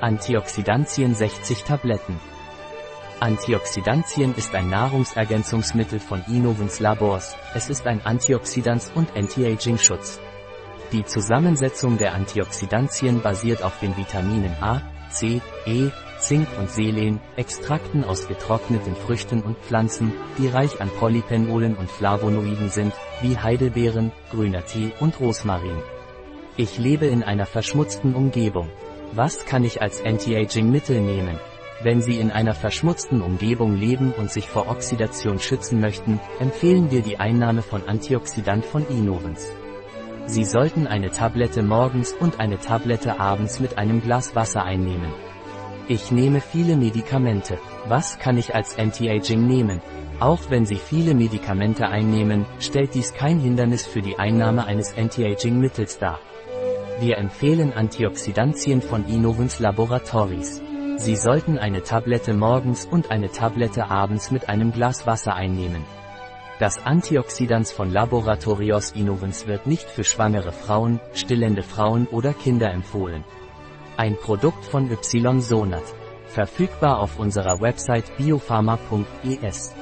Antioxidantien 60 Tabletten. Antioxidantien ist ein Nahrungsergänzungsmittel von Innovens Labors, es ist ein Antioxidans- und Anti-Aging-Schutz. Die Zusammensetzung der Antioxidantien basiert auf den Vitaminen A, C, E, Zink und Selen, Extrakten aus getrockneten Früchten und Pflanzen, die reich an Polyphenolen und Flavonoiden sind, wie Heidelbeeren, grüner Tee und Rosmarin. Ich lebe in einer verschmutzten Umgebung. Was kann ich als Anti-Aging-Mittel nehmen? Wenn Sie in einer verschmutzten Umgebung leben und sich vor Oxidation schützen möchten, empfehlen wir die Einnahme von Antioxidant von Inovens. Sie sollten eine Tablette morgens und eine Tablette abends mit einem Glas Wasser einnehmen. Ich nehme viele Medikamente. Was kann ich als Anti-Aging nehmen? Auch wenn Sie viele Medikamente einnehmen, stellt dies kein Hindernis für die Einnahme eines Anti-Aging-Mittels dar. Wir empfehlen Antioxidantien von Innovens Laboratories. Sie sollten eine Tablette morgens und eine Tablette abends mit einem Glas Wasser einnehmen. Das Antioxidans von Laboratorios Innovens wird nicht für schwangere Frauen, stillende Frauen oder Kinder empfohlen. Ein Produkt von Ysonat. Verfügbar auf unserer Website biopharma.es.